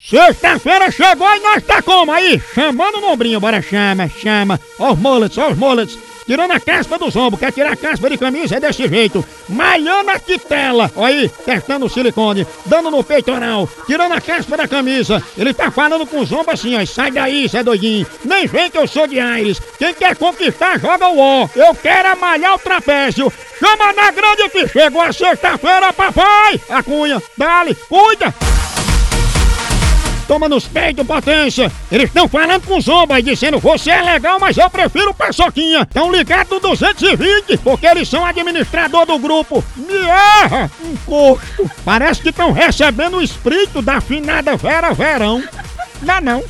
Sexta-feira chegou e nós tá como aí? Chamando o ombrinho, bora chama, chama. Ó os mullets, ó os mullets. Tirando a caspa dos ombros, quer tirar a caspa de camisa é desse jeito. Malhando a quitela, ó aí, testando o silicone, dando no peitoral, tirando a caspa da camisa. Ele tá falando com os ombros assim, ó, sai daí, Zé doidinho. Nem vem que eu sou de Aires. Quem quer conquistar, joga o ó. Eu quero amalhar o trapézio. Chama na grande que chegou a sexta-feira, papai. A cunha, dale, cuida. Toma nos peitos, potência! Eles estão falando com zomba aí, dizendo você é legal, mas eu prefiro paçoquinha! Estão ligados no 220, porque eles são administrador do grupo! Me erra! Encosto! Parece que estão recebendo o espírito da finada Vera Verão! Não, não!